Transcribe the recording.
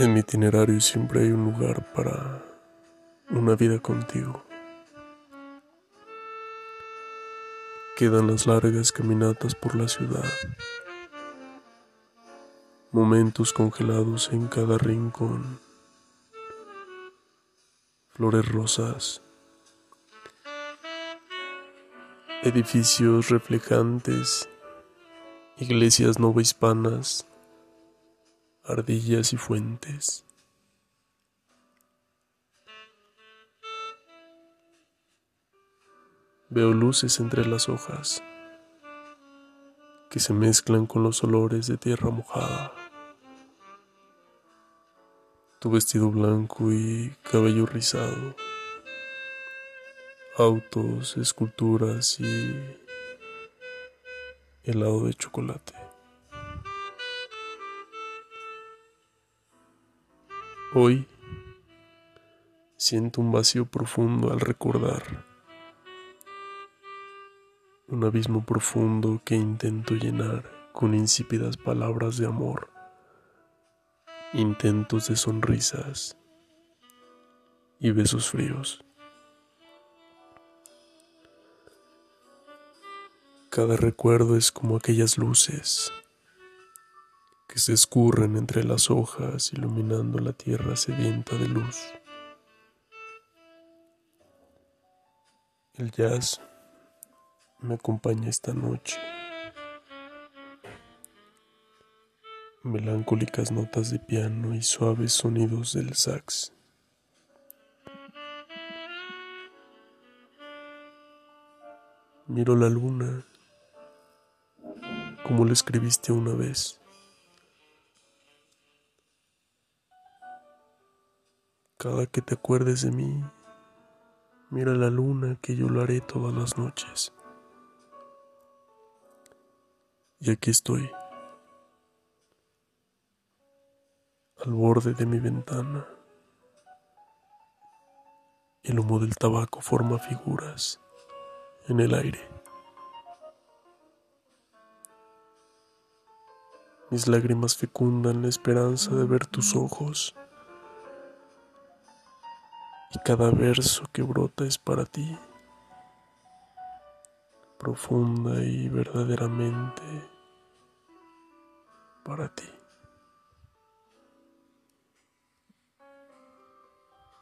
En mi itinerario siempre hay un lugar para una vida contigo. Quedan las largas caminatas por la ciudad, momentos congelados en cada rincón, flores rosas, edificios reflejantes, iglesias novohispanas ardillas y fuentes. Veo luces entre las hojas que se mezclan con los olores de tierra mojada. Tu vestido blanco y cabello rizado. Autos, esculturas y helado de chocolate. Hoy siento un vacío profundo al recordar, un abismo profundo que intento llenar con insípidas palabras de amor, intentos de sonrisas y besos fríos. Cada recuerdo es como aquellas luces que se escurren entre las hojas iluminando la tierra sedienta de luz. El jazz me acompaña esta noche. Melancólicas notas de piano y suaves sonidos del sax. Miro la luna como le escribiste una vez. Cada que te acuerdes de mí, mira la luna que yo lo haré todas las noches. Y aquí estoy, al borde de mi ventana. El humo del tabaco forma figuras en el aire. Mis lágrimas fecundan la esperanza de ver tus ojos y cada verso que brota es para ti, profunda y verdaderamente para ti.